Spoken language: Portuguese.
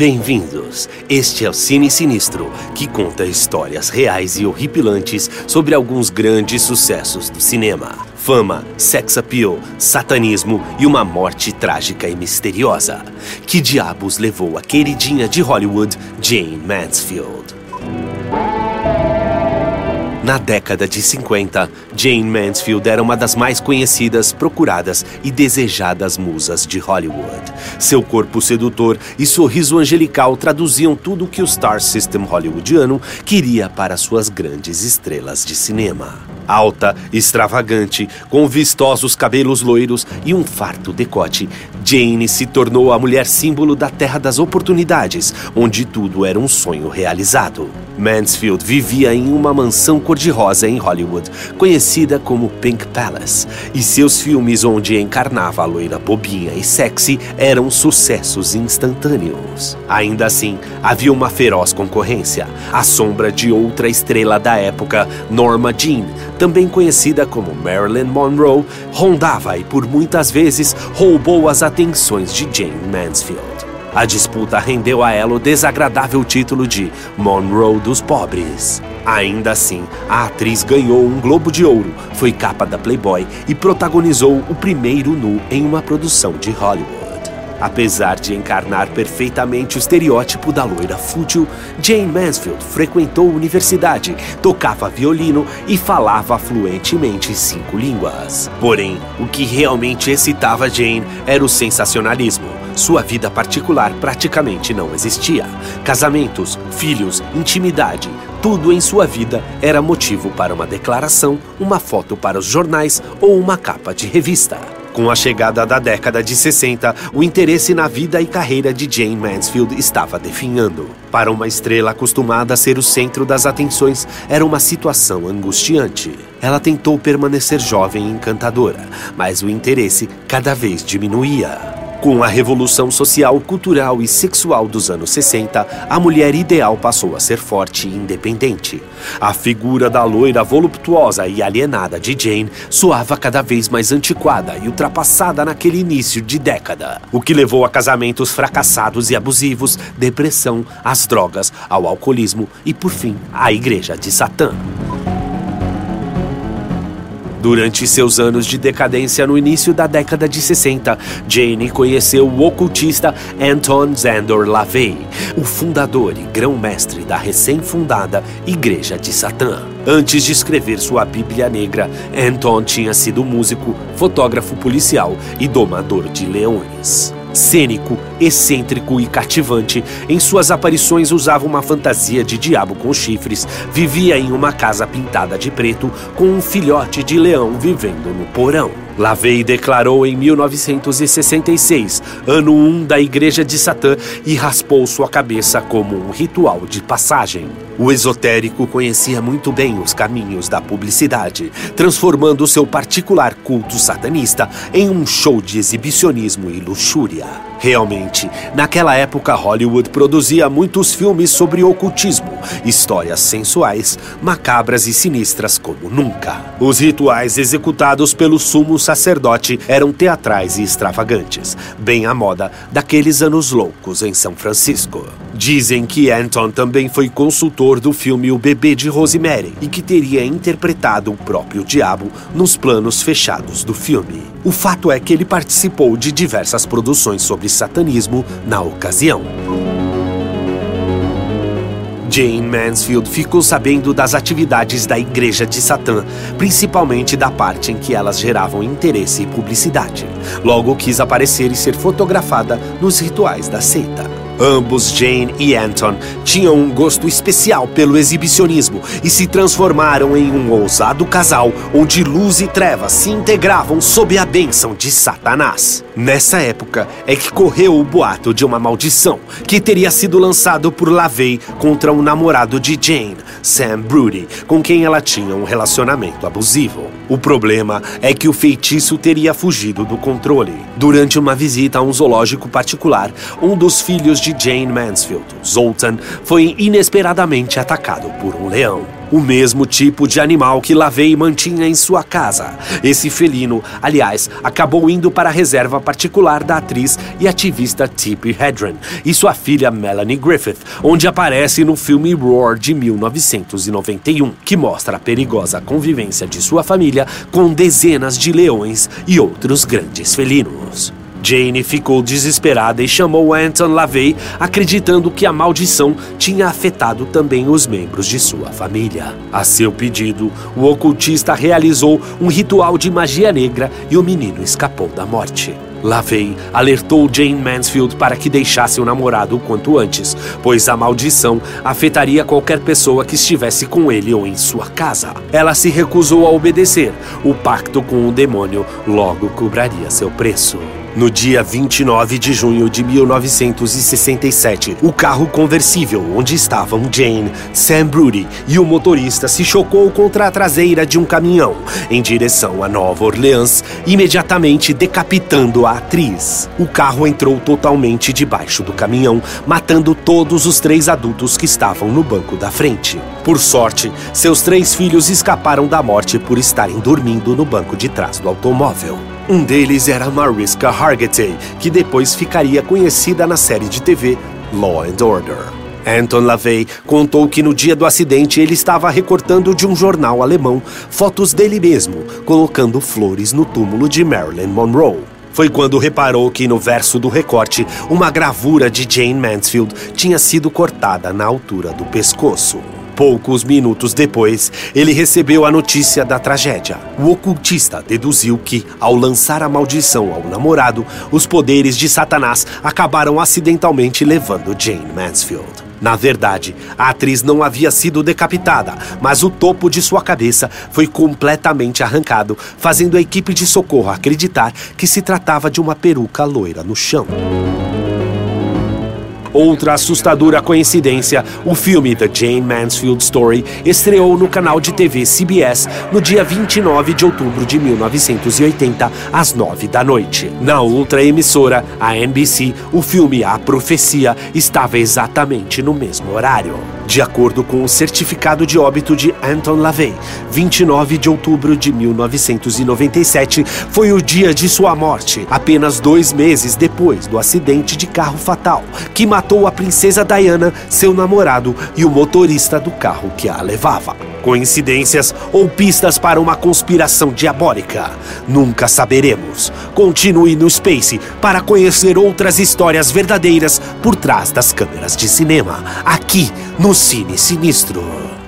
Bem-vindos! Este é o Cine Sinistro, que conta histórias reais e horripilantes sobre alguns grandes sucessos do cinema. Fama, sex appeal, satanismo e uma morte trágica e misteriosa. Que diabos levou a queridinha de Hollywood, Jane Mansfield? Na década de 50, Jane Mansfield era uma das mais conhecidas, procuradas e desejadas musas de Hollywood. Seu corpo sedutor e sorriso angelical traduziam tudo o que o Star System hollywoodiano queria para suas grandes estrelas de cinema. Alta, extravagante, com vistosos cabelos loiros e um farto decote, Jane se tornou a mulher símbolo da terra das oportunidades, onde tudo era um sonho realizado. Mansfield vivia em uma mansão cor-de-rosa em Hollywood, conhecida como Pink Palace, e seus filmes onde encarnava a loira bobinha e sexy eram sucessos instantâneos. Ainda assim, havia uma feroz concorrência, a sombra de outra estrela da época, Norma Jean, também conhecida como Marilyn Monroe, rondava e por muitas vezes roubou as atenções de Jane Mansfield. A disputa rendeu a ela o desagradável título de Monroe dos Pobres. Ainda assim, a atriz ganhou um Globo de Ouro, foi capa da Playboy e protagonizou o primeiro nu em uma produção de Hollywood. Apesar de encarnar perfeitamente o estereótipo da loira fútil, Jane Mansfield frequentou universidade, tocava violino e falava fluentemente cinco línguas. Porém, o que realmente excitava Jane era o sensacionalismo. Sua vida particular praticamente não existia. Casamentos, filhos, intimidade, tudo em sua vida era motivo para uma declaração, uma foto para os jornais ou uma capa de revista. Com a chegada da década de 60, o interesse na vida e carreira de Jane Mansfield estava definhando. Para uma estrela acostumada a ser o centro das atenções, era uma situação angustiante. Ela tentou permanecer jovem e encantadora, mas o interesse cada vez diminuía. Com a revolução social, cultural e sexual dos anos 60, a mulher ideal passou a ser forte e independente. A figura da loira voluptuosa e alienada de Jane soava cada vez mais antiquada e ultrapassada naquele início de década, o que levou a casamentos fracassados e abusivos, depressão, às drogas, ao alcoolismo e, por fim, à Igreja de Satã. Durante seus anos de decadência no início da década de 60, Jane conheceu o ocultista Anton Zandor LaVey, o fundador e grão-mestre da recém-fundada Igreja de Satã. Antes de escrever sua Bíblia Negra, Anton tinha sido músico, fotógrafo policial e domador de leões. Cênico, excêntrico e cativante, em suas aparições usava uma fantasia de diabo com chifres, vivia em uma casa pintada de preto com um filhote de leão vivendo no porão. Lavey declarou em 1966, ano 1 da Igreja de Satã, e raspou sua cabeça como um ritual de passagem. O esotérico conhecia muito bem os caminhos da publicidade, transformando seu particular culto satanista em um show de exibicionismo e luxúria. Realmente, naquela época Hollywood produzia muitos filmes sobre ocultismo, histórias sensuais, macabras e sinistras como nunca. Os rituais executados pelo sumo sacerdote eram teatrais e extravagantes, bem à moda daqueles anos loucos em São Francisco. Dizem que Anton também foi consultor do filme O Bebê de Rosemary e que teria interpretado o próprio diabo nos planos fechados do filme. O fato é que ele participou de diversas produções sobre satanismo na ocasião. Jane Mansfield ficou sabendo das atividades da Igreja de Satã, principalmente da parte em que elas geravam interesse e publicidade. Logo quis aparecer e ser fotografada nos rituais da seita. Ambos, Jane e Anton, tinham um gosto especial pelo exibicionismo e se transformaram em um ousado casal onde luz e trevas se integravam sob a bênção de Satanás. Nessa época é que correu o boato de uma maldição que teria sido lançado por LaVey contra um namorado de Jane, Sam Brody, com quem ela tinha um relacionamento abusivo. O problema é que o feitiço teria fugido do controle. Durante uma visita a um zoológico particular, um dos filhos de Jane Mansfield, Zoltan, foi inesperadamente atacado por um leão. o mesmo tipo de animal que Lavey mantinha em sua casa. Esse felino, aliás, acabou indo para a reserva particular da atriz e ativista Tippi Hedren e sua filha Melanie Griffith, onde aparece no filme Roar de 1991, que mostra a perigosa convivência de sua família com dezenas de leões e outros grandes felinos. Jane ficou desesperada e chamou Anton LaVey, acreditando que a maldição tinha afetado também os membros de sua família. A seu pedido, o ocultista realizou um ritual de magia negra e o menino escapou da morte. LaVey alertou Jane Mansfield para que deixasse o namorado o quanto antes, pois a maldição afetaria qualquer pessoa que estivesse com ele ou em sua casa. Ela se recusou a obedecer. O pacto com o demônio logo cobraria seu preço. No dia 29 de junho de 1967, o carro conversível onde estavam Jane, Sam Brody e o motorista se chocou contra a traseira de um caminhão em direção a Nova Orleans, imediatamente decapitando a atriz. O carro entrou totalmente debaixo do caminhão, matando todos os três adultos que estavam no banco da frente. Por sorte, seus três filhos escaparam da morte por estarem dormindo no banco de trás do automóvel. Um deles era Mariska Hargitay, que depois ficaria conhecida na série de TV Law and Order. Anton LaVey contou que no dia do acidente ele estava recortando de um jornal alemão fotos dele mesmo, colocando flores no túmulo de Marilyn Monroe. Foi quando reparou que no verso do recorte, uma gravura de Jane Mansfield tinha sido cortada na altura do pescoço. Poucos minutos depois, ele recebeu a notícia da tragédia. O ocultista deduziu que, ao lançar a maldição ao namorado, os poderes de Satanás acabaram acidentalmente levando Jane Mansfield. Na verdade, a atriz não havia sido decapitada, mas o topo de sua cabeça foi completamente arrancado, fazendo a equipe de socorro acreditar que se tratava de uma peruca loira no chão. Outra assustadora coincidência, o filme The Jane Mansfield Story estreou no canal de TV CBS no dia 29 de outubro de 1980, às 9 da noite. Na outra emissora, a NBC, o filme A Profecia estava exatamente no mesmo horário. De acordo com o certificado de óbito de Anton LaVey, 29 de outubro de 1997 foi o dia de sua morte, apenas dois meses depois do acidente de carro fatal que matou a princesa Diana, seu namorado e o motorista do carro que a levava. Coincidências ou pistas para uma conspiração diabólica? Nunca saberemos. Continue no Space para conhecer outras histórias verdadeiras por trás das câmeras de cinema, aqui no Cine Sinistro.